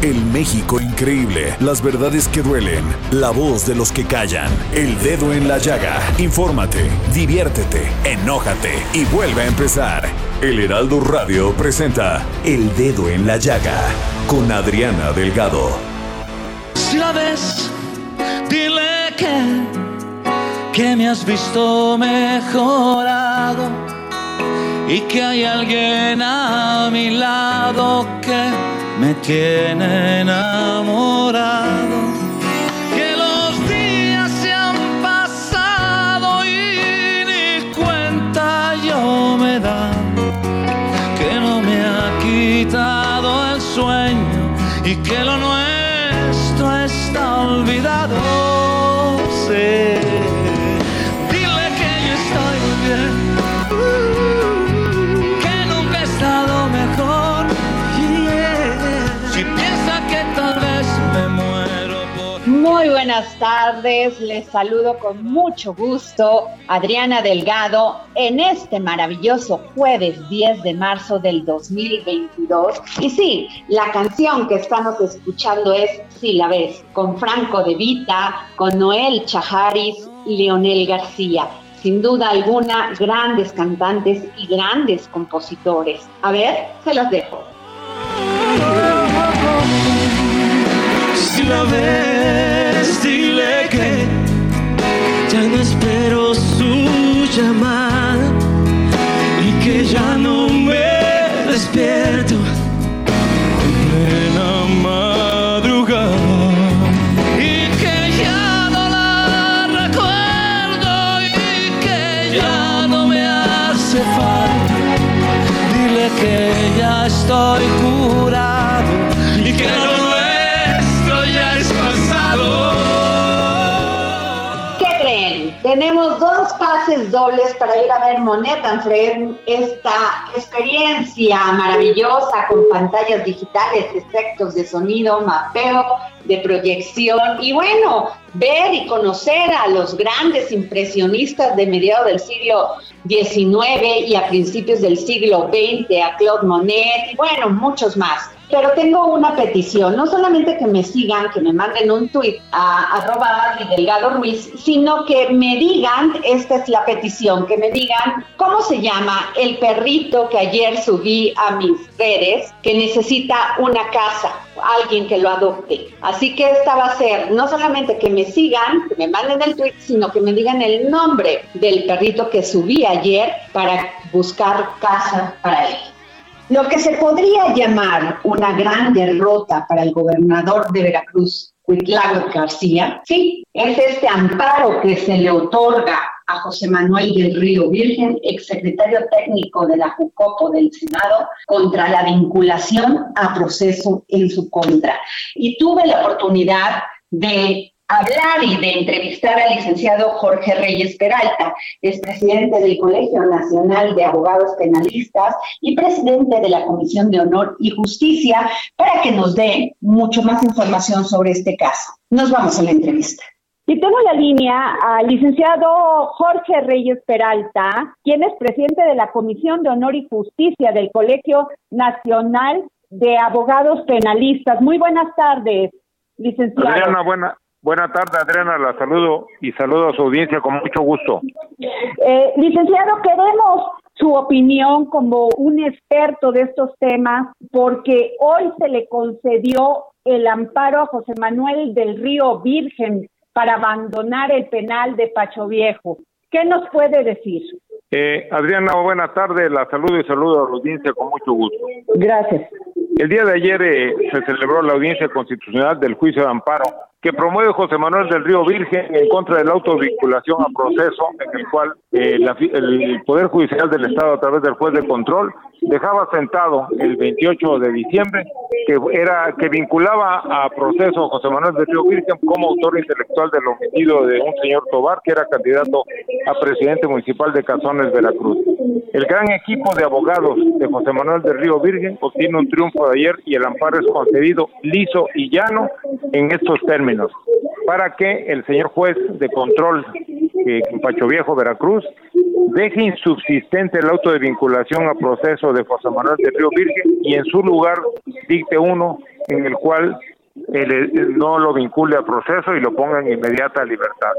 El México increíble, las verdades que duelen, la voz de los que callan, el dedo en la llaga. Infórmate, diviértete, enójate y vuelve a empezar. El Heraldo Radio presenta El Dedo en la Llaga con Adriana Delgado. Si la ves, dile que, que me has visto mejorado y que hay alguien a mi lado que me tiene enamorado. Tardes, les saludo con mucho gusto, Adriana Delgado, en este maravilloso jueves 10 de marzo del 2022. Y sí, la canción que estamos escuchando es Si la ves, con Franco De Vita, con Noel Chajaris y Leonel García. Sin duda alguna, grandes cantantes y grandes compositores. A ver, se los dejo. Si la ves, que ya no espero su llamada y que ya no me despierto. En plena madrugada. Y que ya no la recuerdo y que ya no me hace falta. Dile que ya estoy curado Tenemos dos pases dobles para ir a ver Monet Fred, esta experiencia maravillosa con pantallas digitales, efectos de sonido, mapeo, de proyección y bueno, ver y conocer a los grandes impresionistas de mediados del siglo XIX y a principios del siglo XX, a Claude Monet y bueno, muchos más. Pero tengo una petición, no solamente que me sigan, que me manden un tuit a arroba Adri Delgado Ruiz, sino que me digan, esta es la petición, que me digan cómo se llama el perrito que ayer subí a mis redes, que necesita una casa, alguien que lo adopte. Así que esta va a ser no solamente que me sigan, que me manden el tweet, sino que me digan el nombre del perrito que subí ayer para buscar casa para él. Lo que se podría llamar una gran derrota para el gobernador de Veracruz, Cuitlagua García, sí, es este amparo que se le otorga a José Manuel del Río Virgen, exsecretario técnico de la Jucopo del Senado, contra la vinculación a proceso en su contra. Y tuve la oportunidad de hablar y de entrevistar al licenciado Jorge Reyes Peralta, es presidente del Colegio Nacional de Abogados Penalistas y presidente de la Comisión de Honor y Justicia, para que nos dé mucho más información sobre este caso. Nos vamos a la entrevista. Y tengo la línea al licenciado Jorge Reyes Peralta, quien es presidente de la Comisión de Honor y Justicia del Colegio Nacional de Abogados Penalistas. Muy buenas tardes, licenciado. Adriana, buena, Buenas tardes, Adriana, la saludo y saludo a su audiencia con mucho gusto. Eh, licenciado, queremos su opinión como un experto de estos temas, porque hoy se le concedió el amparo a José Manuel del Río Virgen para abandonar el penal de Pacho Viejo. ¿Qué nos puede decir? Eh, Adriana, buenas tardes, la saludo y saludo a la audiencia con mucho gusto. Gracias. El día de ayer eh, se celebró la audiencia constitucional del juicio de amparo que promueve José Manuel del Río Virgen en contra de la autovinculación a proceso en el cual eh, el Poder Judicial del Estado a través del juez de control dejaba sentado el 28 de diciembre que era que vinculaba a proceso José Manuel del Río Virgen como autor intelectual del homicidio de un señor Tobar que era candidato a presidente municipal de Cazones, Veracruz. El gran equipo de abogados de José Manuel del Río Virgen obtiene un triunfo de ayer y el amparo es concedido liso y llano en estos términos para que el señor juez de control en Pacho Viejo, Veracruz, deje insubsistente el auto de vinculación a proceso de José Manuel del Río Virgen y en su lugar dicte uno en el cual no lo vincule a proceso y lo ponga en inmediata libertad.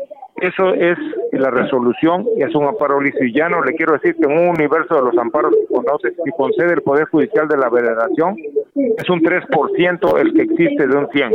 Eso es la resolución y es un amparo lisillano. Le quiero decir que en un universo de los amparos que conoce y concede el Poder Judicial de la Federación, es un 3% el que existe de un 100.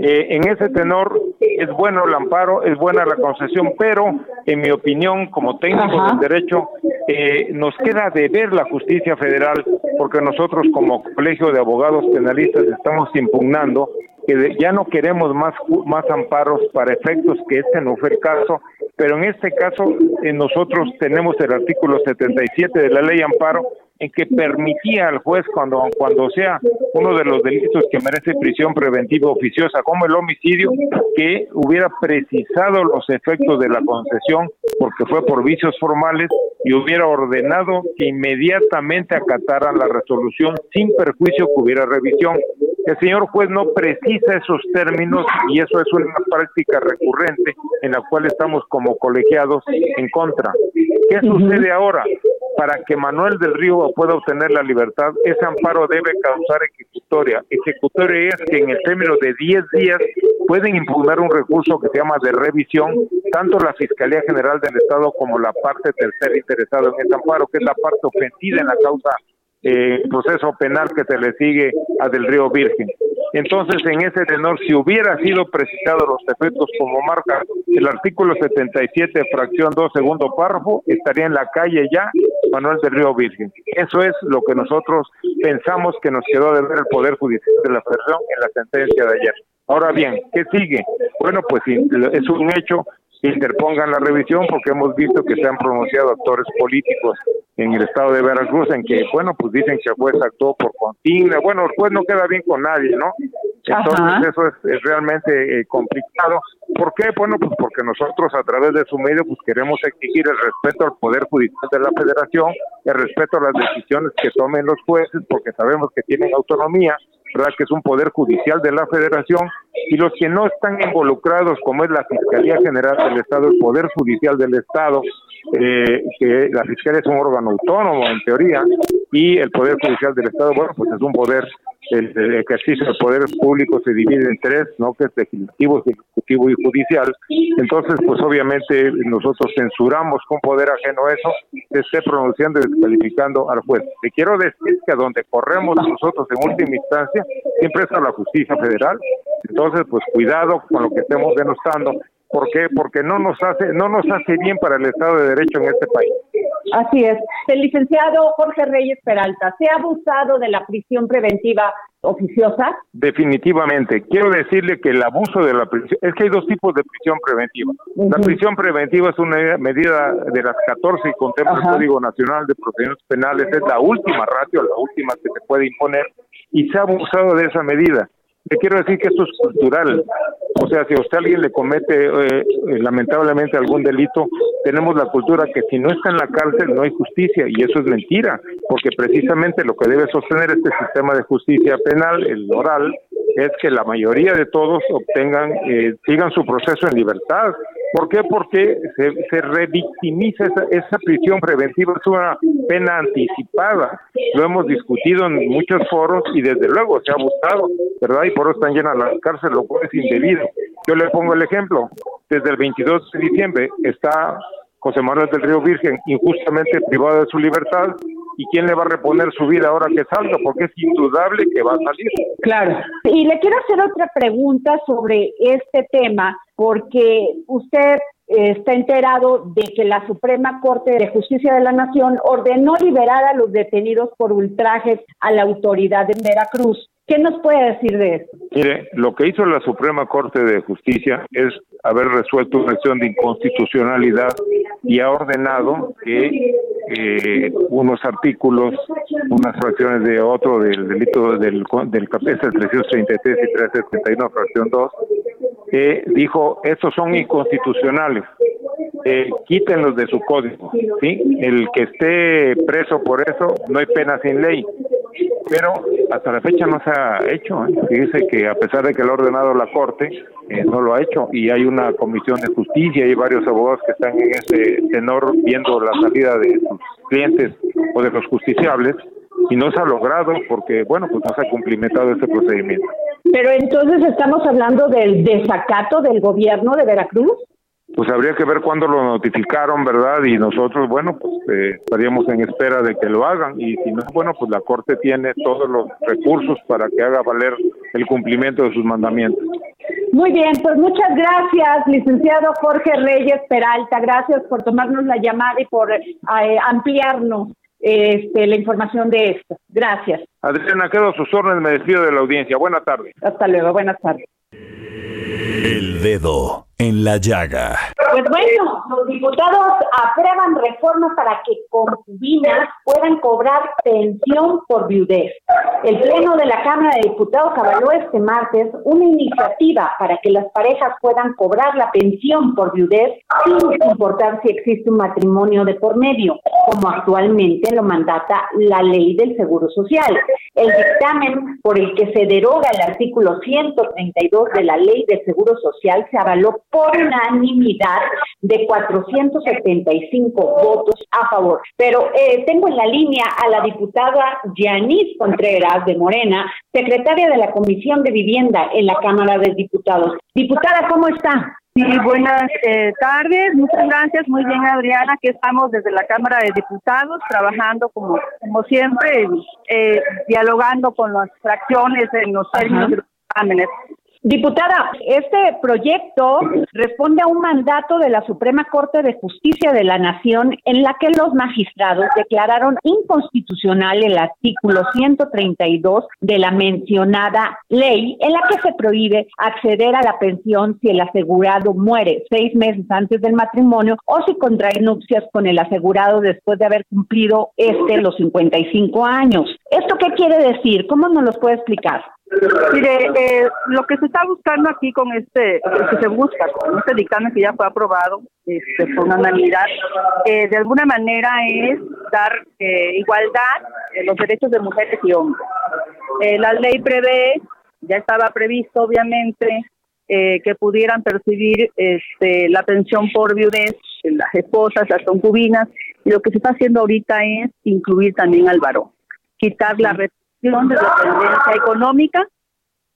Eh, en ese tenor es bueno el amparo, es buena la concesión, pero en mi opinión, como técnico del derecho, eh, nos queda de ver la justicia federal porque nosotros como colegio de abogados penalistas estamos impugnando que ya no queremos más, más amparos para efectos que este no fue el caso, pero en este caso eh, nosotros tenemos el artículo 77 de la ley amparo en que permitía al juez cuando cuando sea uno de los delitos que merece prisión preventiva oficiosa como el homicidio que hubiera precisado los efectos de la concesión porque fue por vicios formales y hubiera ordenado que inmediatamente acataran la resolución sin perjuicio que hubiera revisión. El señor juez no precisa esos términos y eso es una práctica recurrente en la cual estamos como colegiados en contra. ¿Qué sucede ahora? Para que Manuel del Río pueda obtener la libertad, ese amparo debe causar ejecutoria. Ejecutoria es que en el término de 10 días pueden impugnar un recurso que se llama de revisión, tanto la Fiscalía General del Estado como la parte tercera interesada en ese amparo, que es la parte ofendida en la causa eh, proceso penal que se le sigue a Del Río Virgen. Entonces, en ese tenor, si hubiera sido precisado los efectos como marca el artículo 77, fracción 2, segundo párrafo, estaría en la calle ya Manuel del Río Virgen. Eso es lo que nosotros pensamos que nos quedó de ver el Poder Judicial de la Federación en la sentencia de ayer. Ahora bien, ¿qué sigue? Bueno, pues es un hecho interpongan la revisión porque hemos visto que se han pronunciado actores políticos en el estado de Veracruz en que, bueno, pues dicen que el juez actuó por consigna. Bueno, el juez no queda bien con nadie, ¿no? Entonces eso es, realmente eh, complicado. ¿Por qué? Bueno, pues porque nosotros a través de su medio pues queremos exigir el respeto al Poder Judicial de la Federación, el respeto a las decisiones que tomen los jueces, porque sabemos que tienen autonomía, ¿verdad? Que es un Poder Judicial de la Federación, y los que no están involucrados, como es la Fiscalía General del Estado, el Poder Judicial del Estado, eh, que la Fiscalía es un órgano autónomo en teoría, y el Poder Judicial del Estado, bueno, pues es un poder el, ejercicio del poder público se divide en tres, ¿no? Que es legislativo, ejecutivo y judicial. Entonces, pues obviamente nosotros censuramos con poder ajeno eso, se esté pronunciando y descalificando al juez. Te quiero decir que a donde corremos nosotros en última instancia siempre es a la justicia federal. Entonces, pues cuidado con lo que estemos denostando ¿Por qué? Porque no nos hace no nos hace bien para el Estado de Derecho en este país. Así es. El licenciado Jorge Reyes Peralta, ¿se ha abusado de la prisión preventiva oficiosa? Definitivamente. Quiero decirle que el abuso de la prisión, es que hay dos tipos de prisión preventiva. La prisión preventiva es una medida de las 14 que contempla el Código Nacional de Procedimientos Penales, es la última ratio, la última que se puede imponer, y se ha abusado de esa medida. Le quiero decir que esto es cultural. O sea, si a usted alguien le comete eh, eh, lamentablemente algún delito, tenemos la cultura que si no está en la cárcel no hay justicia y eso es mentira, porque precisamente lo que debe sostener este sistema de justicia penal, el oral, es que la mayoría de todos obtengan, eh, sigan su proceso en libertad. ¿Por qué? Porque se, revictimiza esa, esa, prisión preventiva, es una pena anticipada. Lo hemos discutido en muchos foros y desde luego se ha buscado, ¿verdad? Por eso están llenas las cárceles, lo cual es indebido. Yo le pongo el ejemplo. Desde el 22 de diciembre está José Manuel del Río Virgen injustamente privado de su libertad y quién le va a reponer su vida ahora que salga, porque es indudable que va a salir. Claro. Y le quiero hacer otra pregunta sobre este tema, porque usted está enterado de que la Suprema Corte de Justicia de la Nación ordenó liberar a los detenidos por ultrajes a la autoridad en Veracruz. ¿Qué nos puede decir de esto? Mire, lo que hizo la Suprema Corte de Justicia es haber resuelto una acción de inconstitucionalidad y ha ordenado que eh, unos artículos, unas fracciones de otro del delito del, del capítulo 333 y 371, fracción 2, eh, dijo, estos son inconstitucionales, eh, quítenlos de su código, ¿sí? El que esté preso por eso, no hay pena sin ley pero hasta la fecha no se ha hecho. ¿eh? Dice que a pesar de que lo ha ordenado la Corte, eh, no lo ha hecho y hay una comisión de justicia y varios abogados que están en ese tenor viendo la salida de sus clientes o de los justiciables y no se ha logrado porque, bueno, pues no se ha cumplimentado ese procedimiento. Pero entonces estamos hablando del desacato del gobierno de Veracruz pues habría que ver cuándo lo notificaron, ¿verdad? Y nosotros, bueno, pues eh, estaríamos en espera de que lo hagan y si no, bueno, pues la Corte tiene todos los recursos para que haga valer el cumplimiento de sus mandamientos. Muy bien, pues muchas gracias, licenciado Jorge Reyes Peralta. Gracias por tomarnos la llamada y por eh, ampliarnos este, la información de esto. Gracias. Adriana, quedo a sus órdenes, me despido de la audiencia. Buenas tardes. Hasta luego, buenas tardes. El dedo en la llaga. Pues bueno, los diputados aprueban reformas para que concubinas puedan cobrar pensión por viudez. El Pleno de la Cámara de Diputados avaló este martes una iniciativa para que las parejas puedan cobrar la pensión por viudez sin importar si existe un matrimonio de por medio, como actualmente lo mandata la ley del Seguro Social. El dictamen por el que se deroga el artículo 132 de la ley del Seguro Social se avaló por unanimidad de 475 votos a favor. Pero eh, tengo en la línea a la diputada Yanis Contreras de Morena, secretaria de la Comisión de Vivienda en la Cámara de Diputados. Diputada, ¿cómo está? Sí, buenas eh, tardes, muchas gracias, muy bien Adriana, aquí estamos desde la Cámara de Diputados trabajando como, como siempre, eh, dialogando con las fracciones en los términos de los exámenes. Diputada, este proyecto responde a un mandato de la Suprema Corte de Justicia de la Nación en la que los magistrados declararon inconstitucional el artículo 132 de la mencionada ley en la que se prohíbe acceder a la pensión si el asegurado muere seis meses antes del matrimonio o si contrae nupcias con el asegurado después de haber cumplido este los 55 años. ¿Esto qué quiere decir? ¿Cómo nos lo puede explicar? Mire, eh, lo que se está buscando aquí con este, lo que se busca con este dictamen que ya fue aprobado este, por unanimidad, eh, de alguna manera es dar eh, igualdad en los derechos de mujeres y hombres. la ley prevé, ya estaba previsto obviamente, que pudieran percibir este, la pensión por viudez las esposas, las concubinas, y lo que se está haciendo ahorita es incluir también al varón, quitar la de dependencia económica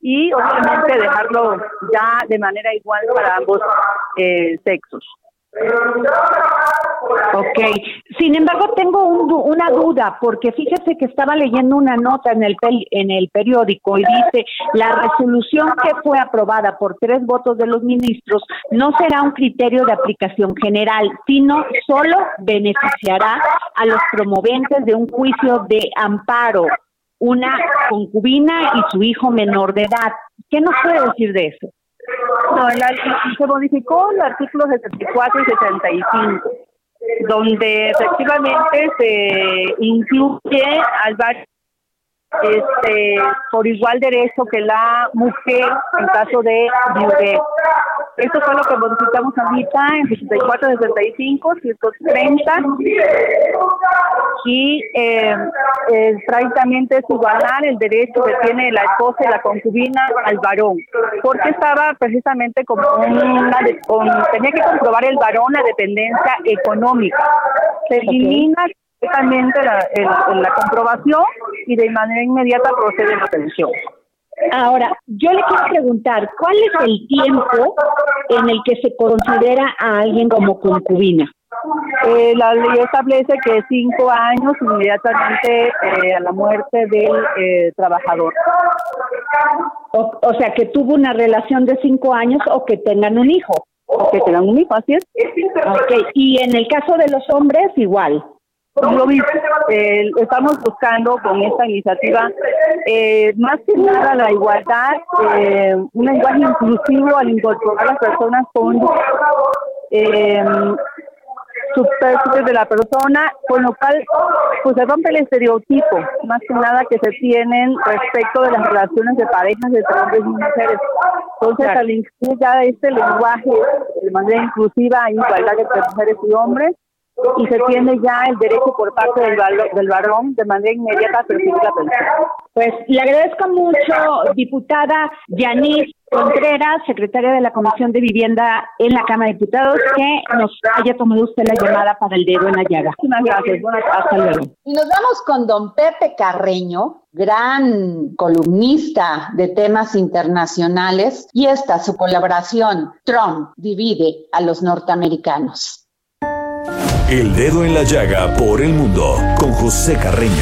y obviamente dejarlo ya de manera igual para ambos eh, sexos. Ok, sin embargo tengo una duda porque fíjese que estaba leyendo una nota en el en el periódico y dice la resolución que fue aprobada por tres votos de los ministros no será un criterio de aplicación general, sino solo beneficiará a los promoventes de un juicio de amparo una concubina y su hijo menor de edad. ¿Qué nos puede decir de eso? No, se modificó el artículo 74 y 75, donde efectivamente se incluye al este, por igual derecho que la mujer en caso de viudez. Esto fue lo que modificamos ahorita en 64, 65, 130 y eh, eh, prácticamente es igualar el derecho que tiene la esposa y la concubina al varón, porque estaba precisamente como una, con, tenía que comprobar el varón la dependencia económica. Se elimina completamente la, la comprobación y de manera inmediata procede la pensión. Ahora, yo le quiero preguntar, ¿cuál es el tiempo en el que se considera a alguien como concubina? Eh, la ley establece que cinco años inmediatamente eh, a la muerte del eh, trabajador. O, sea, que tuvo una relación de cinco años o que tengan un hijo. O que tengan un hijo, así es. Okay. Y en el caso de los hombres, igual. Lo mismo, estamos buscando con esta iniciativa más que nada la igualdad, un lenguaje inclusivo al incorporar a las personas con eh, de la persona, con lo cual pues se rompe el estereotipo, más que nada que se tienen respecto de las relaciones de parejas entre hombres y mujeres. Entonces, al incluir ya este lenguaje de manera inclusiva, hay igualdad entre mujeres y hombres, y se tiene ya el derecho por parte del, del varón de manera inmediata a percibir la pensión. Pues le agradezco mucho, diputada Yanis Contreras, secretaria de la Comisión de Vivienda en la Cámara de Diputados, que nos haya tomado usted la llamada para el dedo en la llaga. Muchas gracias. Buenas, hasta luego. Y nos vamos con don Pepe Carreño, gran columnista de temas internacionales, y esta su colaboración, Trump divide a los norteamericanos. El dedo en la llaga por el mundo con José Carreño.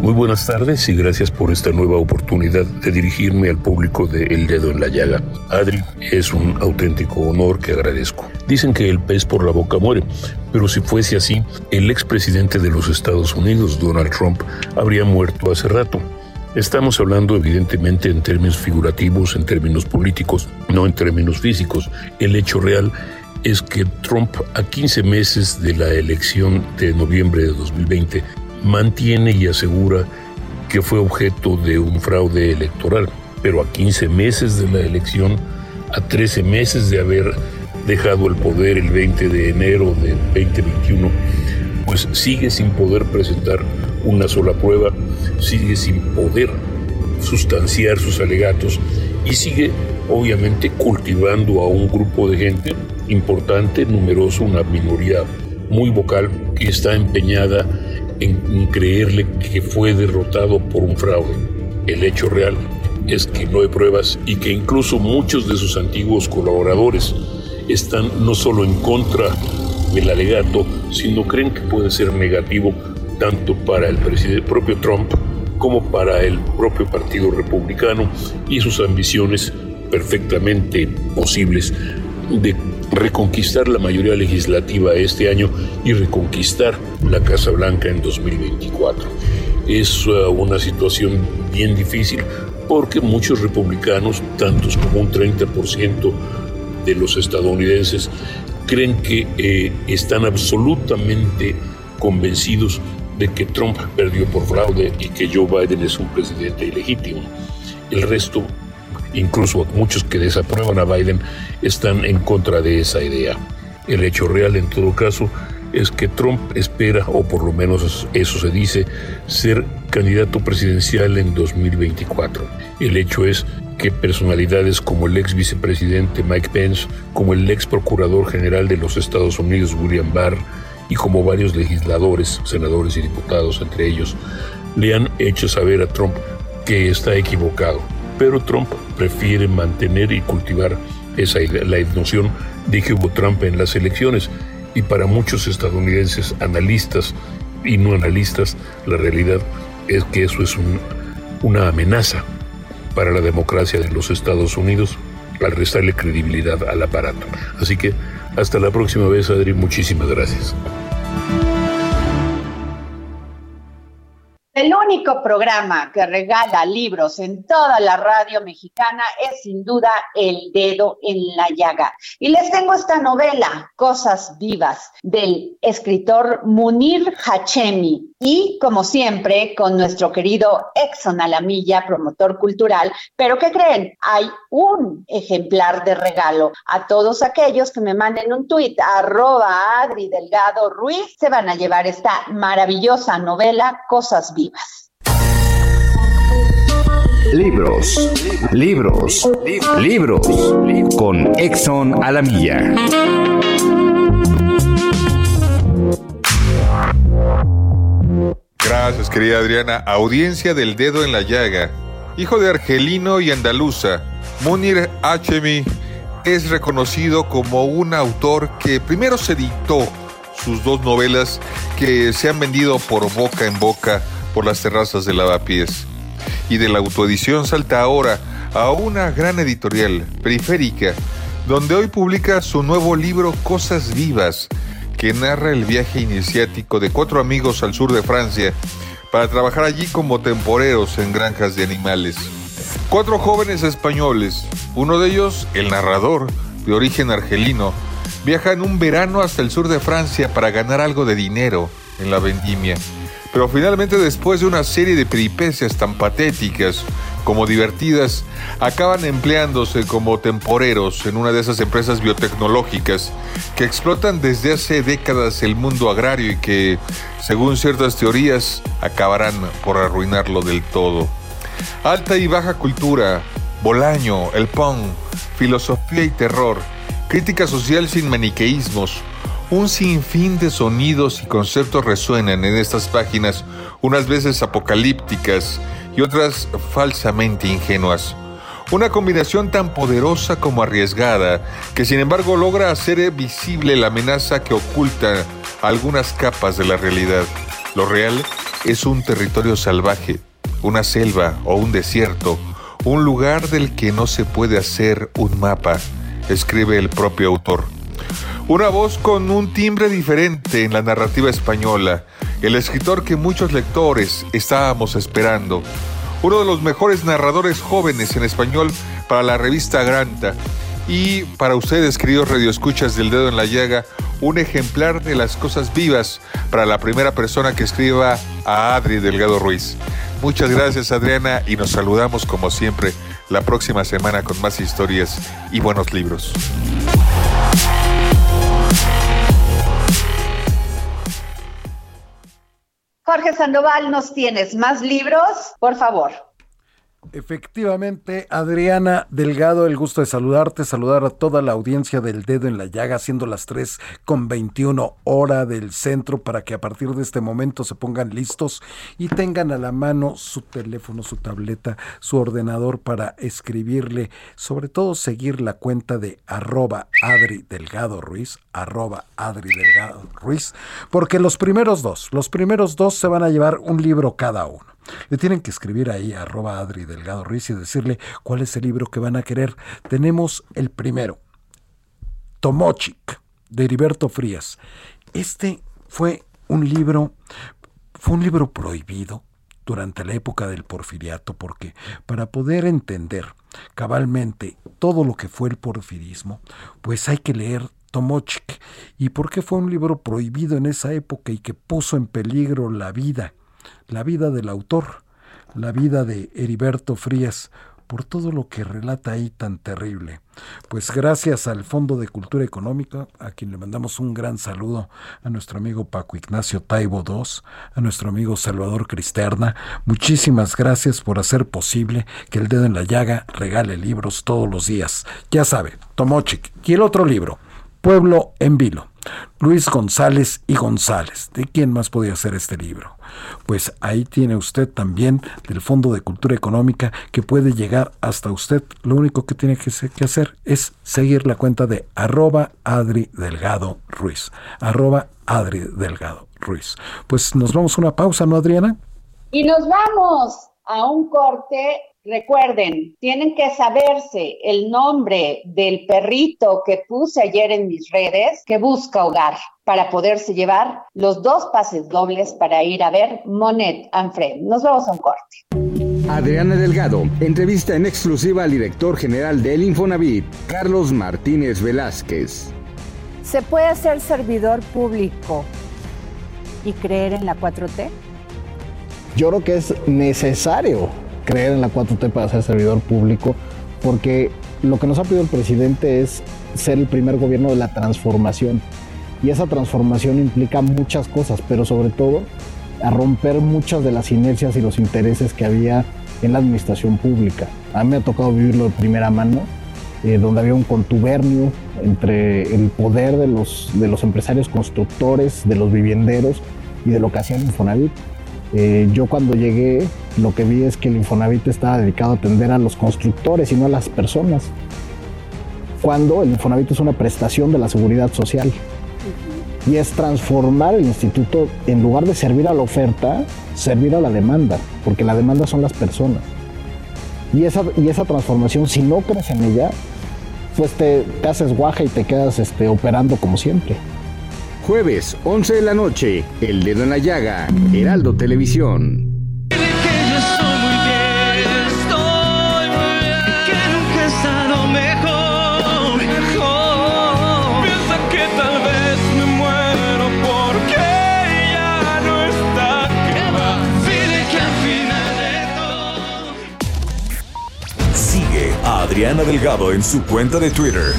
Muy buenas tardes y gracias por esta nueva oportunidad de dirigirme al público de El Dedo en la Llaga. Adri, es un auténtico honor que agradezco. Dicen que el pez por la boca muere, pero si fuese así, el expresidente de los Estados Unidos, Donald Trump, habría muerto hace rato. Estamos hablando evidentemente en términos figurativos, en términos políticos, no en términos físicos. El hecho real es que Trump, a 15 meses de la elección de noviembre de 2020, mantiene y asegura que fue objeto de un fraude electoral. Pero a 15 meses de la elección, a 13 meses de haber dejado el poder el 20 de enero de 2021, pues sigue sin poder presentar una sola prueba, sigue sin poder sustanciar sus alegatos y sigue obviamente cultivando a un grupo de gente importante, numeroso, una minoría muy vocal que está empeñada en creerle que fue derrotado por un fraude. El hecho real es que no hay pruebas y que incluso muchos de sus antiguos colaboradores están no solo en contra del alegato, sino creen que puede ser negativo tanto para el presidente propio Trump como para el propio Partido Republicano y sus ambiciones perfectamente posibles de reconquistar la mayoría legislativa este año y reconquistar la Casa Blanca en 2024. Es uh, una situación bien difícil porque muchos republicanos, tantos como un 30% de los estadounidenses, creen que eh, están absolutamente convencidos de que Trump perdió por fraude y que Joe Biden es un presidente ilegítimo. El resto Incluso muchos que desaprueban a Biden están en contra de esa idea. El hecho real, en todo caso, es que Trump espera, o por lo menos eso se dice, ser candidato presidencial en 2024. El hecho es que personalidades como el ex vicepresidente Mike Pence, como el ex procurador general de los Estados Unidos William Barr, y como varios legisladores, senadores y diputados entre ellos, le han hecho saber a Trump que está equivocado pero Trump prefiere mantener y cultivar esa la noción de que hubo trampa en las elecciones y para muchos estadounidenses, analistas y no analistas, la realidad es que eso es una amenaza para la democracia de los Estados Unidos al restarle credibilidad al aparato. Así que hasta la próxima vez, Adri, muchísimas gracias. El único programa que regala libros en toda la radio mexicana es sin duda El Dedo en la Llaga. Y les tengo esta novela, Cosas Vivas, del escritor Munir Hachemi. Y como siempre, con nuestro querido Exxon Alamilla, promotor cultural. Pero ¿qué creen? Hay un ejemplar de regalo. A todos aquellos que me manden un tuit, arroba Adri Delgado Ruiz, se van a llevar esta maravillosa novela, Cosas Vivas. Libros, libros, libros con Exxon Alamilla. Gracias, querida Adriana. Audiencia del dedo en la llaga. Hijo de argelino y andaluza, Munir Hachemi es reconocido como un autor que primero se dictó sus dos novelas que se han vendido por boca en boca por las terrazas de lavapiés. Y de la autoedición salta ahora a una gran editorial, Periférica, donde hoy publica su nuevo libro Cosas Vivas, que narra el viaje iniciático de cuatro amigos al sur de Francia para trabajar allí como temporeros en granjas de animales. Cuatro jóvenes españoles, uno de ellos, el narrador, de origen argelino, viaja en un verano hasta el sur de Francia para ganar algo de dinero en la vendimia. Pero finalmente después de una serie de peripecias tan patéticas como divertidas, acaban empleándose como temporeros en una de esas empresas biotecnológicas que explotan desde hace décadas el mundo agrario y que, según ciertas teorías, acabarán por arruinarlo del todo. Alta y baja cultura, Bolaño, el punk, filosofía y terror, crítica social sin maniqueísmos, un sinfín de sonidos y conceptos resuenan en estas páginas, unas veces apocalípticas y otras falsamente ingenuas. Una combinación tan poderosa como arriesgada, que sin embargo logra hacer visible la amenaza que oculta algunas capas de la realidad. Lo real es un territorio salvaje, una selva o un desierto, un lugar del que no se puede hacer un mapa, escribe el propio autor. Una voz con un timbre diferente en la narrativa española, el escritor que muchos lectores estábamos esperando, uno de los mejores narradores jóvenes en español para la revista Granta y para ustedes, queridos radioescuchas del dedo en la llaga, un ejemplar de las cosas vivas para la primera persona que escriba a Adri Delgado Ruiz. Muchas gracias Adriana y nos saludamos como siempre la próxima semana con más historias y buenos libros. Jorge Sandoval, ¿nos tienes más libros? Por favor. Efectivamente, Adriana Delgado, el gusto de saludarte, saludar a toda la audiencia del dedo en la llaga, siendo las 3 con 21 hora del centro, para que a partir de este momento se pongan listos y tengan a la mano su teléfono, su tableta, su ordenador para escribirle, sobre todo seguir la cuenta de arroba Adri Delgado Ruiz, arroba Adri Delgado Ruiz, porque los primeros dos, los primeros dos se van a llevar un libro cada uno. Le tienen que escribir ahí arroba Adri Delgado Ruiz y decirle cuál es el libro que van a querer. Tenemos el primero, Tomochic, de Heriberto Frías. Este fue un libro, fue un libro prohibido durante la época del porfiriato, porque para poder entender cabalmente todo lo que fue el porfirismo, pues hay que leer Tomochic. ¿Y por qué fue un libro prohibido en esa época y que puso en peligro la vida la vida del autor, la vida de Heriberto Frías, por todo lo que relata ahí tan terrible. Pues gracias al Fondo de Cultura Económica, a quien le mandamos un gran saludo, a nuestro amigo Paco Ignacio Taibo II, a nuestro amigo Salvador Cristerna, muchísimas gracias por hacer posible que el dedo en la llaga regale libros todos los días. Ya sabe, Tomochic. Y el otro libro, Pueblo en Vilo. Luis González y González. ¿De quién más podía hacer este libro? Pues ahí tiene usted también del Fondo de Cultura Económica que puede llegar hasta usted. Lo único que tiene que, hacer es seguir la cuenta de arroba Adri Delgado Ruiz. Arroba Adri Delgado Ruiz. Pues nos vamos a una pausa, ¿no, Adriana? Y nos vamos a un corte Recuerden, tienen que saberse el nombre del perrito que puse ayer en mis redes que busca hogar para poderse llevar los dos pases dobles para ir a ver Monet and Fred. Nos vemos a un corte. Adriana Delgado, entrevista en exclusiva al director general del Infonavit, Carlos Martínez Velázquez. ¿Se puede ser servidor público y creer en la 4T? Yo creo que es necesario creer en la 4T para ser servidor público, porque lo que nos ha pedido el presidente es ser el primer gobierno de la transformación. Y esa transformación implica muchas cosas, pero sobre todo a romper muchas de las inercias y los intereses que había en la administración pública. A mí me ha tocado vivirlo de primera mano, eh, donde había un contubernio entre el poder de los, de los empresarios constructores, de los vivienderos y de lo que hacían Infonavit Eh, yo cuando llegué lo que vi es que el Infonavit estaba dedicado a atender a los constructores y no a las personas. Cuando el Infonavit es una prestación de la seguridad social. Y es transformar el instituto, en lugar de servir a la oferta, servir a la demanda, porque la demanda son las personas. Y esa, y esa transformación, si no crees en ella, pues te, te haces guaja y te quedas este, operando como siempre. Jueves, 11 de la noche, El Dedo en la Llaga, Heraldo Televisión. Adriana Delgado en su cuenta de Twitter.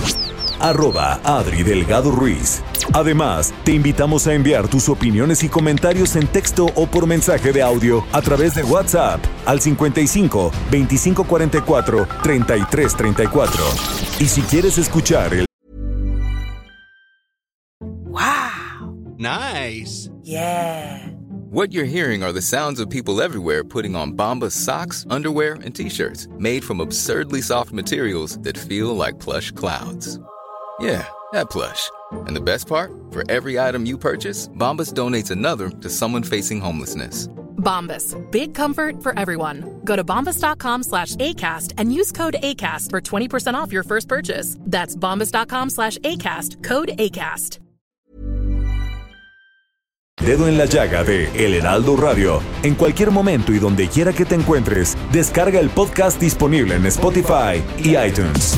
Arroba Adri Delgado Ruiz. Además, te invitamos a enviar tus opiniones y comentarios en texto o por mensaje de audio a través de WhatsApp al 55 2544 3334. Y si quieres escuchar el Nice. Yeah. What you're hearing are the sounds of people everywhere putting on Bombas socks, underwear, and t-shirts made from absurdly soft materials that feel like plush clouds. Yeah, that plush. And the best part? For every item you purchase, Bombas donates another to someone facing homelessness. Bombas. Big comfort for everyone. Go to bombas.com slash ACAST and use code ACAST for 20% off your first purchase. That's bombas.com slash ACAST. Code ACAST. dedo en la llaga de El Heraldo Radio. En cualquier momento y donde quiera que te encuentres, descarga el podcast disponible en Spotify y iTunes.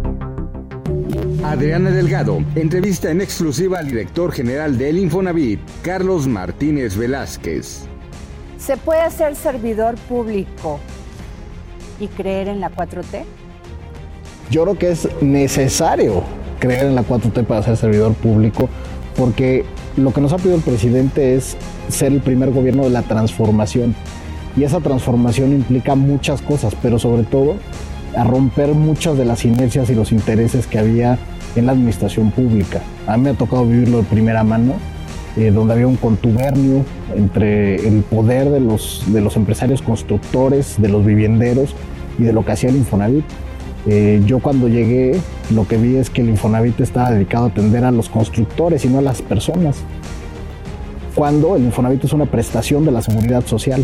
Adriana Delgado entrevista en exclusiva al director general del Infonavit, Carlos Martínez Velázquez. ¿Se puede ser servidor público y creer en la 4T? Yo creo que es necesario creer en la 4T para ser servidor público, porque lo que nos ha pedido el presidente es ser el primer gobierno de la transformación. Y esa transformación implica muchas cosas, pero sobre todo a romper muchas de las inercias y los intereses que había en la administración pública. A mí me ha tocado vivirlo de primera mano, eh, donde había un contubernio entre el poder de los, de los empresarios constructores, de los vivienderos y de lo que hacía el Infonavit. Eh, yo cuando llegué lo que vi es que el Infonavit estaba dedicado a atender a los constructores y no a las personas. Cuando el Infonavit es una prestación de la seguridad social.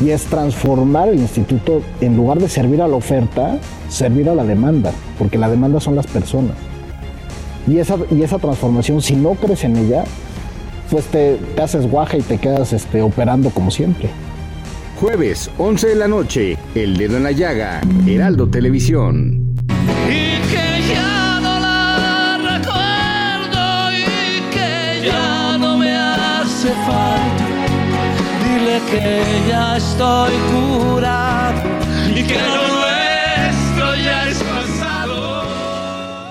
Y es transformar el instituto, en lugar de servir a la oferta, servir a la demanda, porque la demanda son las personas. Y esa, y esa transformación, si no crees en ella, pues te, te haces guaja y te quedas este, operando como siempre. Jueves, 11 de la noche, El Dedo en la Llaga, Heraldo Televisión. Y que ya estoy curado y que lo nuestro ya es pasado.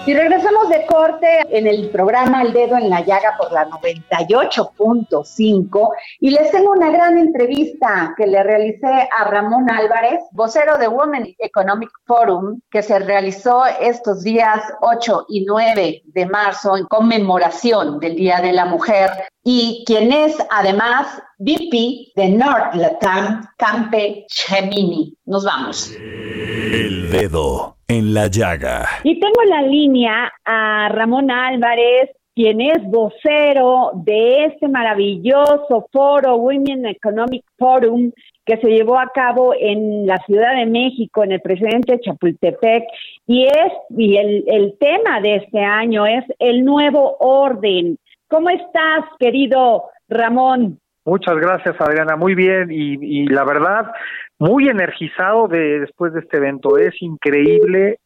Y regresamos de corte en el programa El Dedo en la Llaga por la 98.5 y les tengo una gran entrevista que le realicé a Ramón Álvarez, vocero de Women Economic Forum, que se realizó estos días 8 y 9 de marzo en conmemoración del Día de la Mujer y quien es además VP de North Latam, Campe Gemini. Nos vamos. El dedo en la llaga. Y tengo en la línea a Ramón Álvarez, quien es vocero de este maravilloso foro Women Economic Forum que se llevó a cabo en la Ciudad de México, en el presidente Chapultepec, y es y el, el tema de este año es el nuevo orden. ¿Cómo estás, querido Ramón? Muchas gracias, Adriana. Muy bien y, y la verdad, muy energizado de, después de este evento. Es increíble.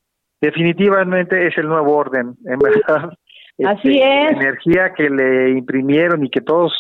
Definitivamente es el nuevo orden, en verdad. Así Este, es. La energía que le imprimieron y que todos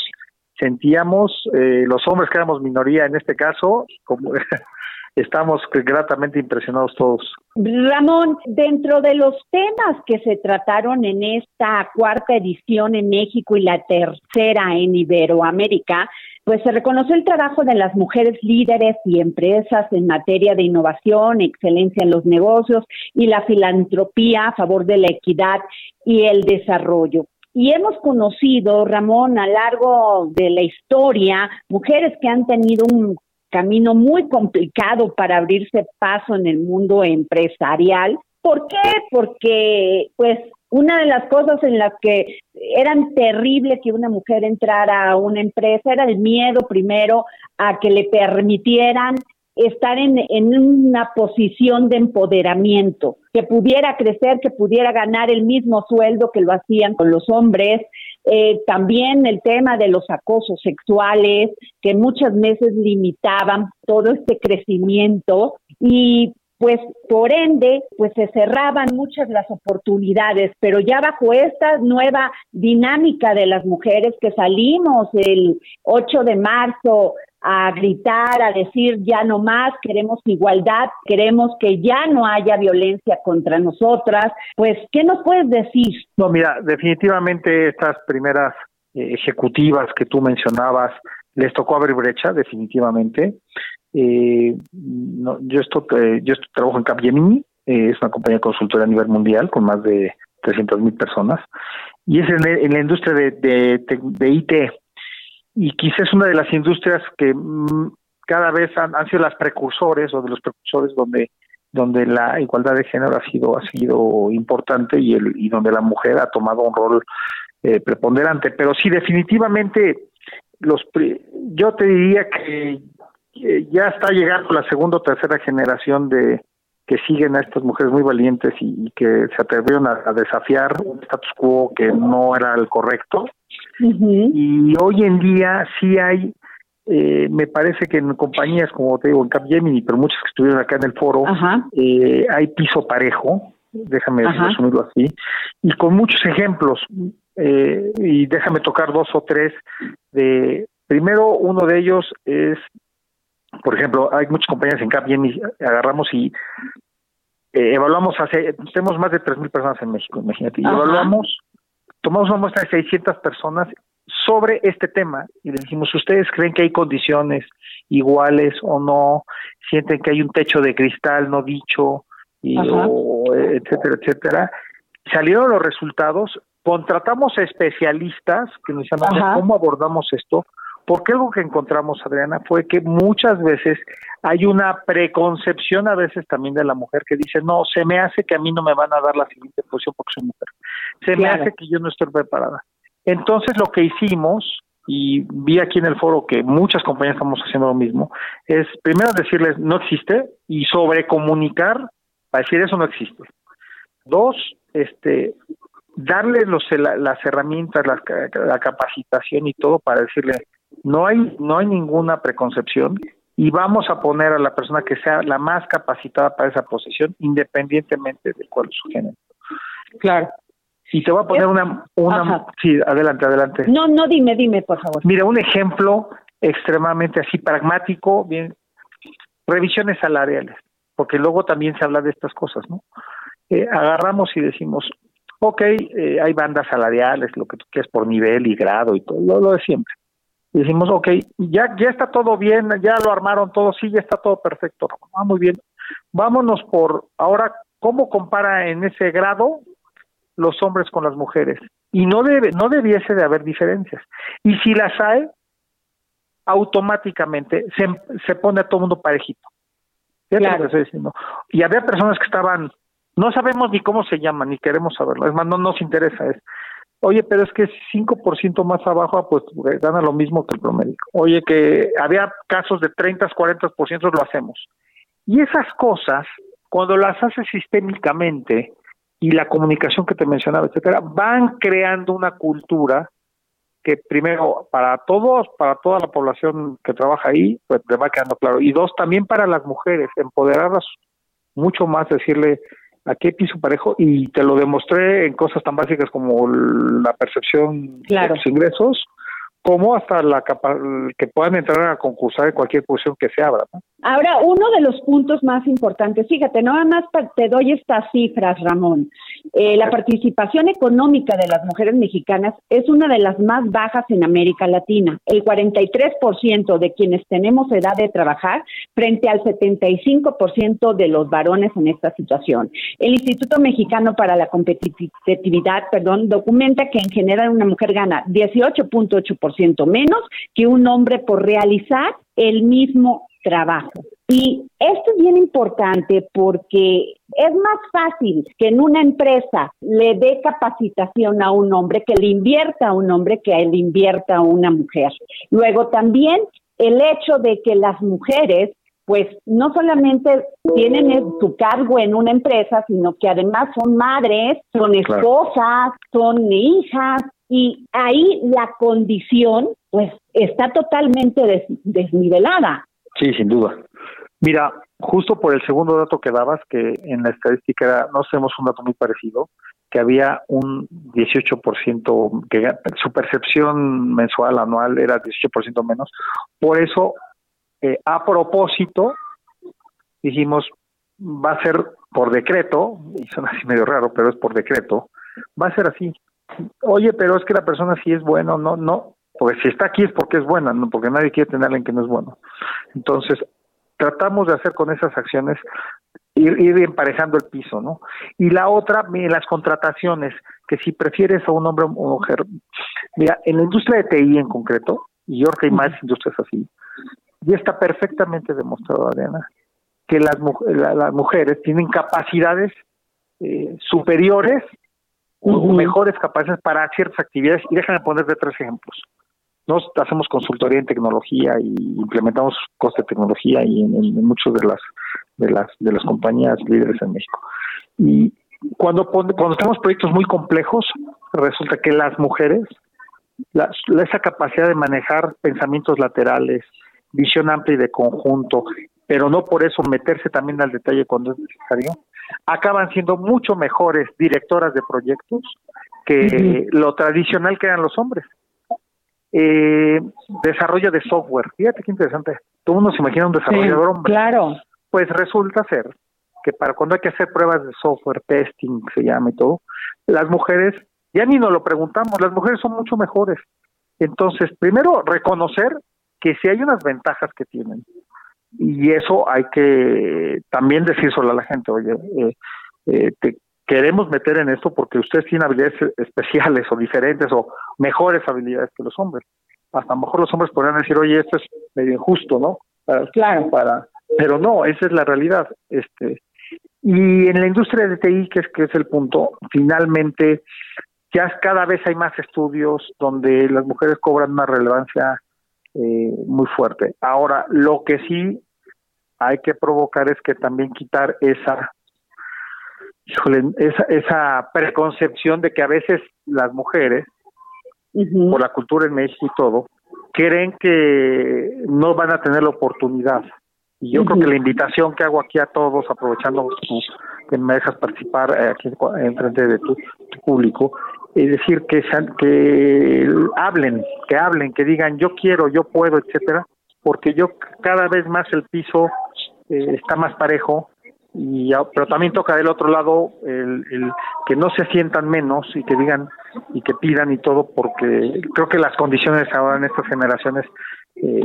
sentíamos, eh, los hombres que éramos minoría en este caso, como estamos gratamente impresionados todos. Ramón, dentro de los temas que se trataron en esta cuarta edición en México y la tercera en Iberoamérica, pues se reconoció el trabajo de las mujeres líderes y empresas en materia de innovación, excelencia en los negocios y la filantropía a favor de la equidad y el desarrollo. Y hemos conocido, Ramón, a largo de la historia, mujeres que han tenido un camino muy complicado para abrirse paso en el mundo empresarial. ¿Por qué? Porque, pues, una de las cosas en las que eran terrible que una mujer entrara a una empresa era el miedo primero a que le permitieran estar en, en una posición de empoderamiento, que pudiera crecer, que pudiera ganar el mismo sueldo que lo hacían con los hombres, eh, también el tema de los acosos sexuales, que muchas veces limitaban todo este crecimiento y pues por ende, pues se cerraban muchas las oportunidades, pero ya bajo esta nueva dinámica de las mujeres que salimos el 8 de marzo a gritar, a decir ya no más, queremos igualdad, queremos que ya no haya violencia contra nosotras, pues, ¿qué nos puedes decir? No, mira, definitivamente estas primeras eh, ejecutivas que tú mencionabas, les tocó abrir brecha, definitivamente. Eh, no, yo, esto, eh, yo trabajo en Capgemini, eh, es una compañía consultora a nivel mundial con más de 300 mil personas, y es en, la industria de, de IT, y quizás una de las industrias que mm, cada vez han, han, sido las precursores o de los precursores donde donde la igualdad de género ha sido ha sido importante y el y donde la mujer ha tomado un rol eh, preponderante pero sí definitivamente los yo te diría que ya está llegando la segunda o tercera generación de que siguen a estas mujeres muy valientes y, que se atrevieron a, desafiar un status quo que no era el correcto. Y hoy en día sí hay, eh, me parece que en compañías como te digo, en Capgemini, pero muchas que estuvieron acá en el foro, eh, hay piso parejo, déjame resumirlo así, y con muchos ejemplos, eh, y déjame tocar dos o tres de, primero uno de ellos es por ejemplo, hay muchas compañías en Capgemini, agarramos y eh, evaluamos, hace, tenemos más de 3.000 personas en México, imagínate, y evaluamos, tomamos una muestra de 600 personas sobre este tema y le dijimos, ¿ustedes creen que hay condiciones iguales o no? ¿Sienten que hay un techo de cristal no dicho? Y, o, etcétera, etcétera. Salieron los resultados, contratamos a especialistas que nos dicen cómo abordamos esto, porque algo que encontramos, Adriana, fue que muchas veces hay una preconcepción a veces también de la mujer que dice, no, se me hace que a mí no me van a dar la siguiente posición porque soy mujer. Se me hace que yo no estoy preparada. Entonces lo que hicimos, y vi aquí en el foro que muchas compañías estamos haciendo lo mismo, es primero decirles no existe y sobrecomunicar para decir eso no existe. Dos, este, darle los, las herramientas, la, la, capacitación y todo para decirle, no hay, no hay ninguna preconcepción y vamos a poner a la persona que sea la más capacitada para esa posición, independientemente de cuál es su género. Claro. Y te voy a poner una, una sí, adelante, adelante. No, no, dime, dime, por favor. Mira, un ejemplo extremadamente así pragmático, bien, revisiones salariales, porque luego también se habla de estas cosas, ¿no? Eh, agarramos y decimos, ok, eh, hay bandas salariales, lo que tú quieras por nivel y grado y todo, lo de siempre y decimos, ok, ya, ya está todo bien, ya lo armaron todo, sí, ya está todo perfecto, ah, muy bien. Vámonos por ahora, ¿cómo compara en ese grado los hombres con las mujeres? Y no debe, no debiese de haber diferencias. Y si las hay, automáticamente se, se pone a todo mundo parejito. Claro. estoy diciendo. Y había personas que estaban, no sabemos ni cómo se llaman, ni queremos saberlo, es más, no nos interesa, es Oye, pero es que 5% más abajo, pues gana lo mismo que el promedio. Oye, que había casos de 30, 40%, lo hacemos. Y esas cosas, cuando las haces sistémicamente y la comunicación que te mencionaba, etcétera, van creando una cultura que primero para todos, para toda la población que trabaja ahí, pues te va quedando claro. Y dos, también para las mujeres, empoderarlas mucho más, decirle, aquí piso parejo y te lo demostré en cosas tan básicas como la percepción de los ingresos, como hasta la capa- que puedan entrar a concursar en cualquier posición que se abra. ¿no? Ahora, uno de los puntos más importantes, fíjate, nada más te doy estas cifras, Ramón. Eh, la participación económica de las mujeres mexicanas es una de las más bajas en América Latina. El 43% de quienes tenemos edad de trabajar frente al 75% de los varones en esta situación. El Instituto Mexicano para la Competitividad, perdón, documenta que en general una mujer gana 18.8% menos que un hombre por realizar el mismo trabajo. Y esto es bien importante porque es más fácil que en una empresa le dé capacitación a un hombre, que le invierta a un hombre, que le invierta a una mujer. Luego también el hecho de que las mujeres pues no solamente tienen su cargo en una empresa, sino que además son madres, son esposas, son hijas, y ahí la condición pues está totalmente des- desnivelada. Sí, sin duda. Mira, justo por el segundo dato que dabas, que en la estadística era, no tenemos un dato muy parecido, que había un 18%, que su percepción mensual, anual, era 18% menos. Por eso, eh, a propósito, dijimos, va a ser por decreto, y suena así medio raro, pero es por decreto, va a ser así. Oye, pero es que la persona sí es buena, no, no, porque si está aquí es porque es buena, no porque nadie quiere tener a alguien que no es bueno. Entonces, tratamos de hacer con esas acciones ir, ir emparejando el piso, ¿no? Y la otra, las contrataciones, que si prefieres a un hombre o mujer, mira, en la industria de TI en concreto, y yo creo que hay más industrias así, ya está perfectamente demostrado, Adriana, que las, la- las mujeres tienen capacidades eh, superiores mejores capacidades para ciertas actividades. Y déjame ponerte tres ejemplos. Nosotros hacemos consultoría en tecnología y implementamos cosas de tecnología y en, en- muchas de las de las de las compañías líderes en México. Y cuando cuando tenemos proyectos muy complejos, resulta que las mujeres la- esa capacidad de manejar pensamientos laterales, visión amplia y de conjunto, pero no por eso meterse también al detalle cuando es necesario, acaban siendo mucho mejores directoras de proyectos que lo tradicional que eran los hombres. Eh, desarrollo de software, fíjate qué interesante. Todo mundo se imagina un desarrollador hombre. Claro. Pues resulta ser que para cuando hay que hacer pruebas de software, testing, se llama y todo, las mujeres, ya ni nos lo preguntamos, las mujeres son mucho mejores. Entonces, primero, reconocer que si hay unas ventajas que tienen. Y eso hay que también decírselo a la gente, oye, eh, eh, te queremos meter en esto porque ustedes tienen habilidades especiales o diferentes o mejores habilidades que los hombres. Hasta a lo mejor los hombres podrían decir, oye, esto es medio injusto, ¿no? Para, claro. Para, pero no, esa es la realidad. Este, y en la industria de TI, que es, que es el punto, finalmente ya cada vez hay más estudios donde las mujeres cobran una relevancia eh, muy fuerte. Ahora, lo que sí hay que provocar es que también quitar esa, esa, esa preconcepción de que a veces las mujeres, por la cultura en México y todo, creen que no van a tener la oportunidad. Y yo creo que la invitación que hago aquí a todos, aprovechando tu- que me dejas participar eh, aquí en frente de tu, tu público, es decir, que, sean- que hablen, que hablen, que digan yo quiero, yo puedo, etcétera, porque yo cada vez más el piso eh, está más parejo y pero también toca del otro lado el, el que no se sientan menos y que digan y que pidan y todo porque creo que las condiciones ahora en estas generaciones eh,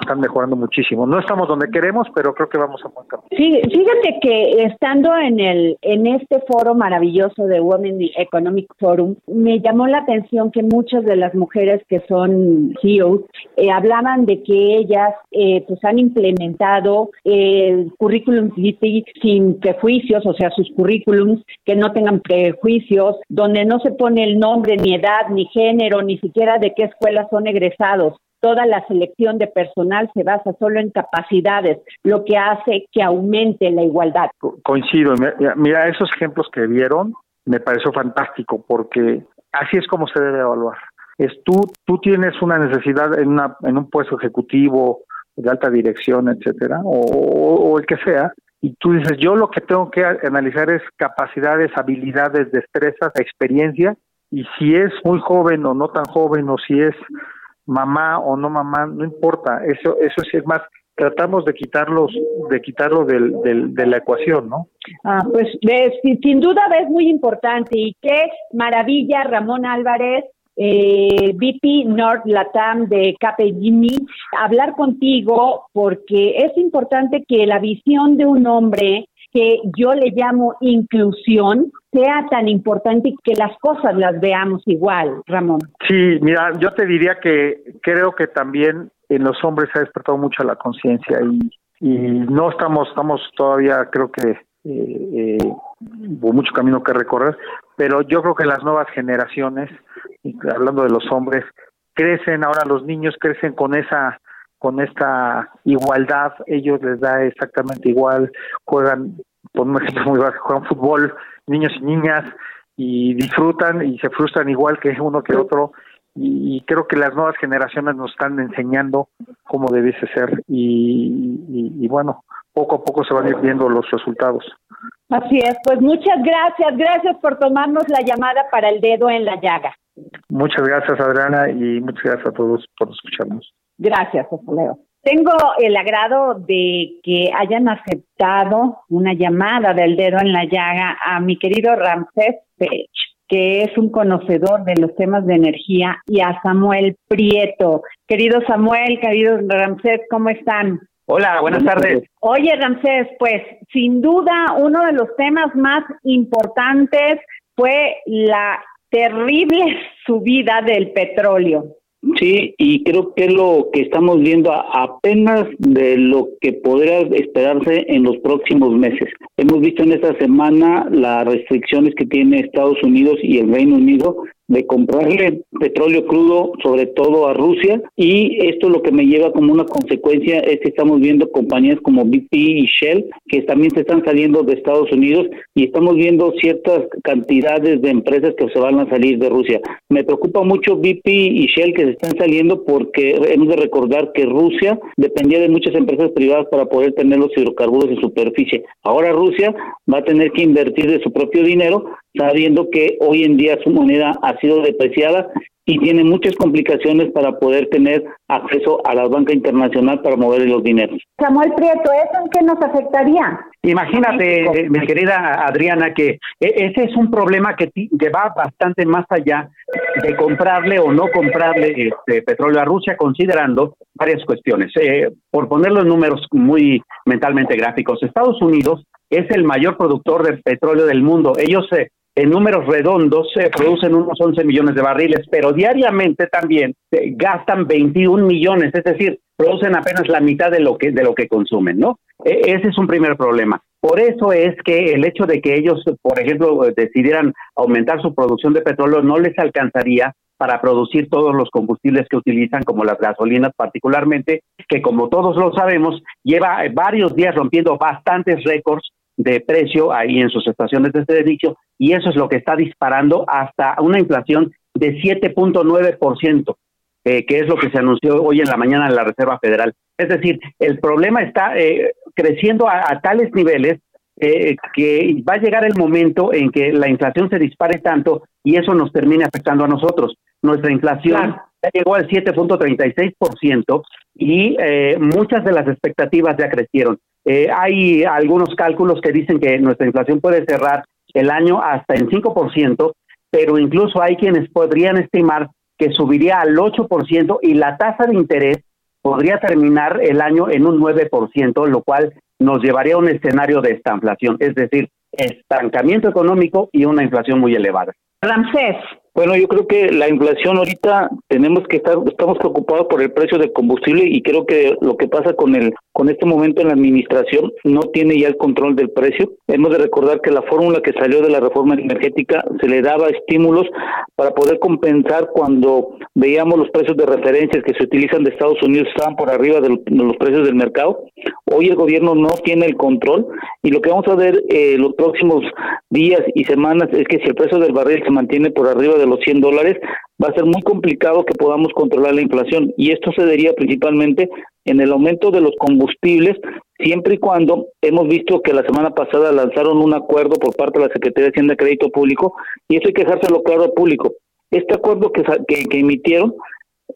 están mejorando muchísimo. No estamos donde queremos, pero creo que vamos a buen. Sí, fíjate que estando en el en este foro maravilloso de Women Economic Forum, me llamó la atención que muchas de las mujeres que son CEOs eh, hablaban de que ellas eh, pues han implementado el currículum vitae sin prejuicios, o sea, sus currículums que no tengan prejuicios, donde no se pone el nombre, ni edad, ni género, ni siquiera de qué escuela son egresados toda la selección de personal se basa solo en capacidades, lo que hace que aumente la igualdad. Coincido. Mira, esos ejemplos que vieron me pareció fantástico porque así es como se debe evaluar. Es tú, tú tienes una necesidad en, una, en un puesto ejecutivo de alta dirección, etcétera, o el que sea, y tú dices, yo lo que tengo que analizar es capacidades, habilidades, destrezas, experiencia, y si es muy joven o no tan joven, o si es mamá o no mamá, no importa, eso, eso es más, tratamos de quitarlos, de quitarlo del, del, de la ecuación, ¿no? Ah, pues sin duda es muy importante y qué maravilla Ramón Álvarez eh, VP North Latam de Capgemini, hablar contigo porque es importante que la visión de un hombre que yo le llamo inclusión sea tan importante que las cosas las veamos igual, Ramón. Sí, mira, yo te diría que creo que también en los hombres se ha despertado mucho la conciencia y, y no estamos, estamos todavía, creo que eh, eh, mucho camino que recorrer, pero yo creo que las nuevas generaciones, hablando de los hombres, crecen, ahora los niños crecen con esa con esta igualdad, ellos les da exactamente igual, juegan, por un ejemplo muy bajo, juegan fútbol, niños y niñas, y disfrutan y se frustran igual que uno que otro, y, creo que las nuevas generaciones nos están enseñando cómo debiese ser, y, y bueno, poco a poco se van a ir viendo los resultados. Así es, pues muchas gracias, gracias por tomarnos la llamada para el dedo en la llaga. Muchas gracias Adriana y muchas gracias a todos por escucharnos. Gracias, Leo. Tengo el agrado de que hayan aceptado una llamada del dedo en la llaga a mi querido Ramsés Pech, que es un conocedor de los temas de energía, y a Samuel Prieto. Querido Samuel, querido Ramsés, ¿cómo están? Hola, buenas tardes. Oye, Ramsés, pues sin duda uno de los temas más importantes fue la terrible subida del petróleo. Sí, y creo que es lo que estamos viendo apenas de lo que podría esperarse en los próximos meses. Hemos visto en esta semana las restricciones que tiene Estados Unidos y el Reino Unido de comprarle petróleo crudo, sobre todo a Rusia, y esto lo que me lleva como una consecuencia es que estamos viendo compañías como BP y Shell que también se están saliendo de Estados Unidos y estamos viendo ciertas cantidades de empresas que se van a salir de Rusia. Me preocupa mucho BP y Shell que se están saliendo porque hemos de recordar que Rusia dependía de muchas empresas privadas para poder tener los hidrocarburos en superficie. Ahora Rusia va a tener que invertir de su propio dinero sabiendo que hoy en día su moneda ha sido depreciada y tiene muchas complicaciones para poder tener acceso a la banca internacional para mover los dineros. Samuel Prieto, ¿eso en qué nos afectaría? Imagínate, eh, mi querida Adriana, que e, ese es un problema que, va bastante más allá de comprarle o no comprarle este petróleo a Rusia, considerando varias cuestiones. Eh, por poner los números muy mentalmente gráficos, Estados Unidos es el mayor productor de petróleo del mundo. Ellos se eh, en números redondos se producen unos 11 millones de barriles, pero diariamente también gastan 21 millones, es decir, producen apenas la mitad de lo que de lo que consumen, ¿no? E, ese es un primer problema. Por eso es que el hecho de que ellos, por ejemplo, decidieran aumentar su producción de petróleo no les alcanzaría para producir todos los combustibles que utilizan, como las gasolinas particularmente, que como todos lo sabemos, lleva varios días rompiendo bastantes récords de precio ahí en sus estaciones de servicio y eso es lo que está disparando hasta una inflación de 7.9%, eh, que es lo que se anunció hoy en la mañana en la Reserva Federal. Es decir, el problema está eh, creciendo a, tales niveles eh, que va a llegar el momento en que la inflación se dispare tanto y eso nos termine afectando a nosotros. Nuestra inflación ya llegó al 7.36% y eh, muchas de las expectativas ya crecieron. Eh, hay algunos cálculos que dicen que nuestra inflación puede cerrar el año hasta en 5%, pero incluso hay quienes podrían estimar que subiría al 8% y la tasa de interés podría terminar el año en un 9%, lo cual nos llevaría a un escenario de estanflación, es decir, estancamiento económico y una inflación muy elevada. Ramsés, bueno, yo creo que la inflación ahorita tenemos que estar, estamos preocupados por el precio del combustible y creo que lo que pasa con el, con este momento en la administración no tiene ya el control del precio. Hemos de recordar que la fórmula que salió de la reforma energética se le daba estímulos para poder compensar cuando veíamos los precios de referencias que se utilizan de Estados Unidos estaban por arriba de los precios del mercado. Hoy el gobierno no tiene el control y lo que vamos a ver eh, los próximos días y semanas es que si el precio del barril se mantiene por arriba de los 100 dólares, va a ser muy complicado que podamos controlar la inflación. Y esto se debería principalmente en el aumento de los combustibles, siempre y cuando hemos visto que la semana pasada lanzaron un acuerdo por parte de la Secretaría de Hacienda de Crédito Público, y eso hay que dejárselo claro al público. Este acuerdo que, que, que emitieron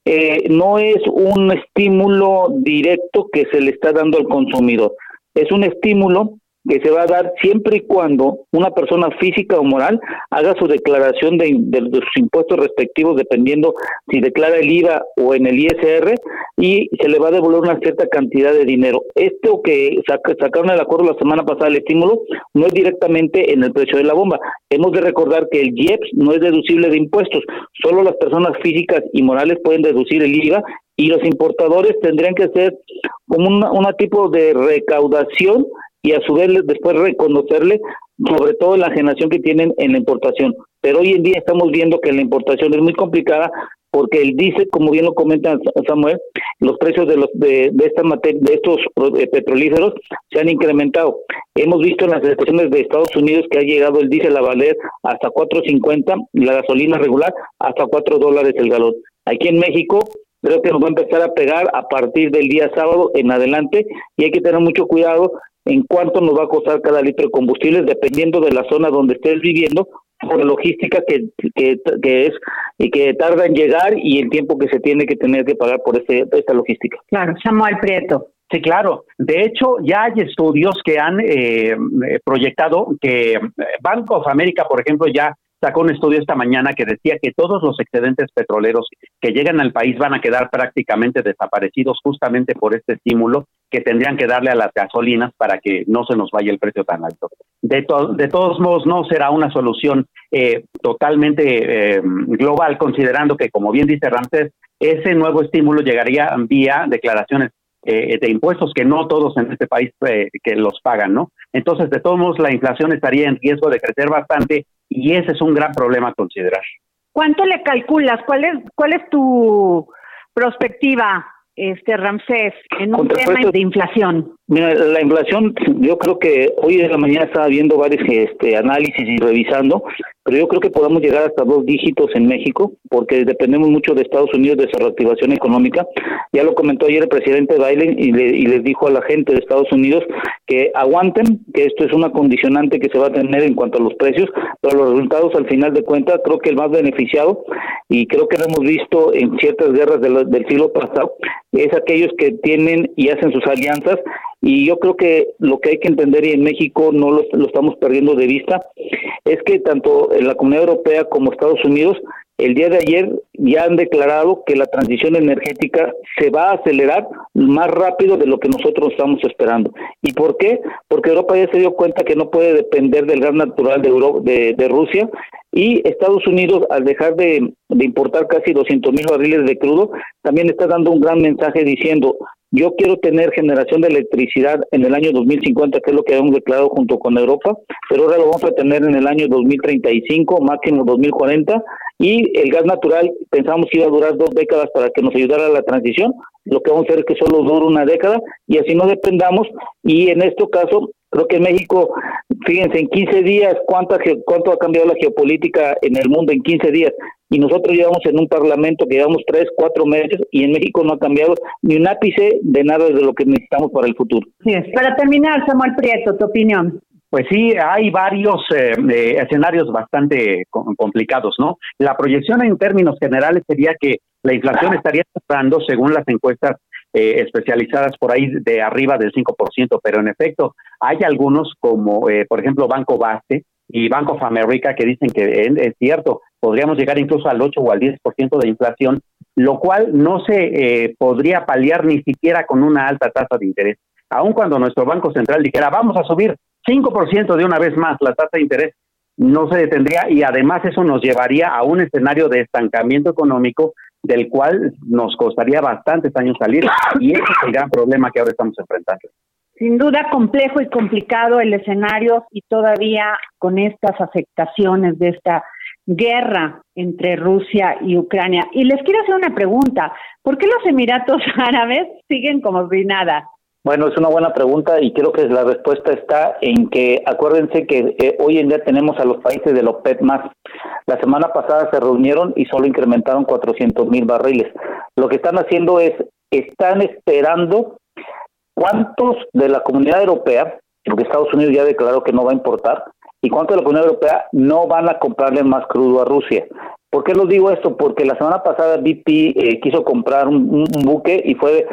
eh, no es un estímulo directo que se le está dando al consumidor, es un estímulo que se va a dar siempre y cuando una persona física o moral haga su declaración de, sus impuestos respectivos, dependiendo si declara el IVA o en el ISR, y se le va a devolver una cierta cantidad de dinero. Esto que sacaron el acuerdo la semana pasada, el estímulo, no es directamente en el precio de la bomba. Hemos de recordar que el IEPS no es deducible de impuestos, solo las personas físicas y morales pueden deducir el IVA y los importadores tendrían que hacer como un tipo de recaudación y a su vez después reconocerle sobre todo la generación que tienen en la importación. Pero hoy en día estamos viendo que la importación es muy complicada porque el dice, como bien lo comenta Samuel, los precios de los de, de esta de estos eh, petrolíferos se han incrementado. Hemos visto en las estaciones de Estados Unidos que ha llegado el diésel a valer hasta 4.50, la gasolina regular hasta 4 dólares el galón. Aquí en México creo que nos va a empezar a pegar a partir del día sábado en adelante y hay que tener mucho cuidado en cuánto nos va a costar cada litro de combustible dependiendo de la zona donde estés viviendo por la logística que, que, es y que tarda en llegar y el tiempo que se tiene que tener que pagar por este, esta logística. Claro, Samuel Prieto. Sí, claro. De hecho, ya hay estudios que han eh, proyectado que Banco of America, por ejemplo, ya sacó un estudio esta mañana que decía que todos los excedentes petroleros que llegan al país van a quedar prácticamente desaparecidos justamente por este estímulo que tendrían que darle a las gasolinas para que no se nos vaya el precio tan alto. De, de todos modos, no será una solución eh, totalmente eh, global, considerando que, como bien dice Ramsés, ese nuevo estímulo llegaría vía declaraciones eh, de impuestos que no todos en este país que los pagan, ¿no? Entonces, de todos modos, la inflación estaría en riesgo de crecer bastante y ese es un gran problema a considerar. ¿Cuánto le calculas? ¿Cuál es, cuál es tu perspectiva, este Ramsés, en un tema de inflación? Mira, la inflación, yo creo que hoy en la mañana estaba viendo varios este, análisis y revisando, pero yo creo que podamos llegar hasta dos dígitos en México, porque dependemos mucho de Estados Unidos de su reactivación económica. Ya lo comentó ayer el presidente Biden y, y les dijo a la gente de Estados Unidos que aguanten, que esto es una condicionante que se va a tener en cuanto a los precios, pero los resultados al final de cuentas, creo que el más beneficiado, y creo que lo hemos visto en ciertas guerras del siglo pasado, es aquellos que tienen y hacen sus alianzas y yo creo que lo que hay que entender y en México no lo, estamos perdiendo de vista es que tanto en la Comunidad Europea como Estados Unidos el día de ayer ya han declarado que la transición energética se va a acelerar más rápido de lo que nosotros estamos esperando. ¿Y por qué? Porque Europa ya se dio cuenta que no puede depender del gas natural de, de, Rusia y Estados Unidos, al dejar de, de importar casi 200 mil barriles de crudo, también está dando un gran mensaje diciendo, yo quiero tener generación de electricidad en el año 2050, que es lo que hemos declarado junto con Europa, pero ahora lo vamos a tener en el año 2035, máximo 2040, y el gas natural pensamos que iba a durar dos décadas para que nos ayudara a la transición, lo que vamos a hacer es que solo dure una década y así no dependamos, y en este caso Creo que México, fíjense, en 15 días, ¿cuánto, ¿cuánto ha cambiado la geopolítica en el mundo en 15 días? Y nosotros llevamos en un parlamento que llevamos 3, 4 meses y en México no ha cambiado ni un ápice de nada de lo que necesitamos para el futuro. Sí, para terminar, Samuel Prieto, tu opinión. Pues sí, hay varios eh, eh, escenarios bastante complicados, ¿no? La proyección en términos generales sería que la inflación estaría cerrando, según las encuestas eh, especializadas por ahí de arriba del 5%, pero en efecto hay algunos como, eh, por ejemplo, Banco Baste y Bank of America que dicen que es cierto, podríamos llegar incluso al 8 o al 10% de inflación, lo cual no se eh, podría paliar ni siquiera con una alta tasa de interés. Aun cuando nuestro Banco Central dijera, vamos a subir 5% de una vez más la tasa de interés, no se detendría y además eso nos llevaría a un escenario de estancamiento económico del cual nos costaría bastantes años salir y ese es el gran problema que ahora estamos enfrentando. Sin duda complejo y complicado el escenario y todavía con estas afectaciones de esta guerra entre Rusia y Ucrania. Y les quiero hacer una pregunta, ¿por qué los Emiratos Árabes siguen como si nada? Bueno, es una buena pregunta y creo que la respuesta está en que acuérdense que eh, hoy en día tenemos a los países de la OPEP más. La semana pasada se reunieron y solo incrementaron 400 mil barriles. Lo que están haciendo es, están esperando cuántos de la comunidad europea, porque Estados Unidos ya declaró que no va a importar, y cuántos de la comunidad europea no van a comprarle más crudo a Rusia. ¿Por qué lo digo esto? Porque la semana pasada BP eh, quiso comprar un, buque y fue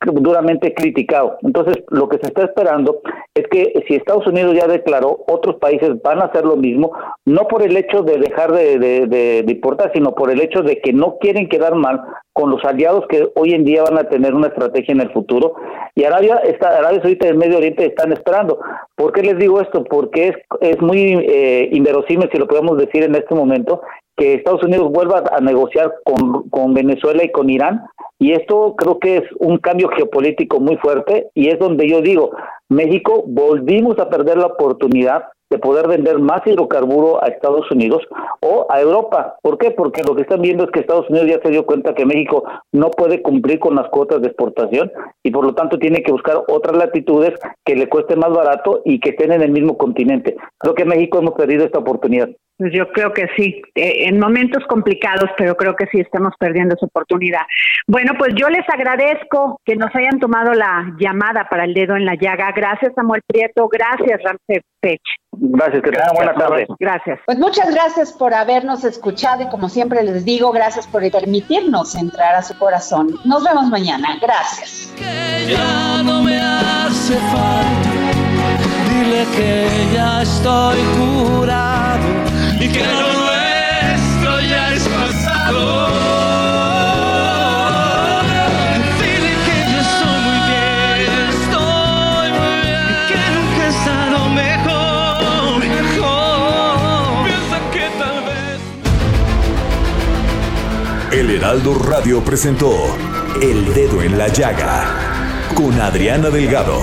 duramente criticado. Entonces, lo que se está esperando es que si Estados Unidos ya declaró, otros países van a hacer lo mismo, no por el hecho de dejar de, de, de, de importar, sino por el hecho de que no quieren quedar mal con los aliados que hoy en día van a tener una estrategia en el futuro. Y Arabia, está, Arabia Saudita y el Medio Oriente están esperando. ¿Por qué les digo esto? Porque es, es muy eh, inverosímil, si lo podemos decir en este momento, que Estados Unidos vuelva a negociar con, con Venezuela y con Irán. Y esto creo que es un cambio geopolítico muy fuerte y es donde yo digo, México volvimos a perder la oportunidad de poder vender más hidrocarburo a Estados Unidos o a Europa. ¿Por qué? Porque lo que están viendo es que Estados Unidos ya se dio cuenta que México no puede cumplir con las cuotas de exportación y por lo tanto tiene que buscar otras latitudes que le cueste más barato y que estén en el mismo continente. Creo que México hemos perdido esta oportunidad. Pues yo creo que sí, eh, en momentos complicados, pero creo que sí estamos perdiendo esa oportunidad. Bueno, pues yo les agradezco que nos hayan tomado la llamada para el dedo en la llaga. Gracias, Samuel Prieto. Gracias, Ramsey Pech. Gracias, que tengan buena tarde. Gracias. Pues muchas gracias por habernos escuchado y como siempre les digo, gracias por permitirnos entrar a su corazón. Nos vemos mañana. Gracias. Que ya no me hace falta. Dile que ya estoy curado y que lo nuestro ya es pasado. Dile que yo soy muy bien, estoy muy bien, que nunca he estado mejor, mejor. Piensa que tal vez. El Heraldo Radio presentó El Dedo en la Llaga con Adriana Delgado.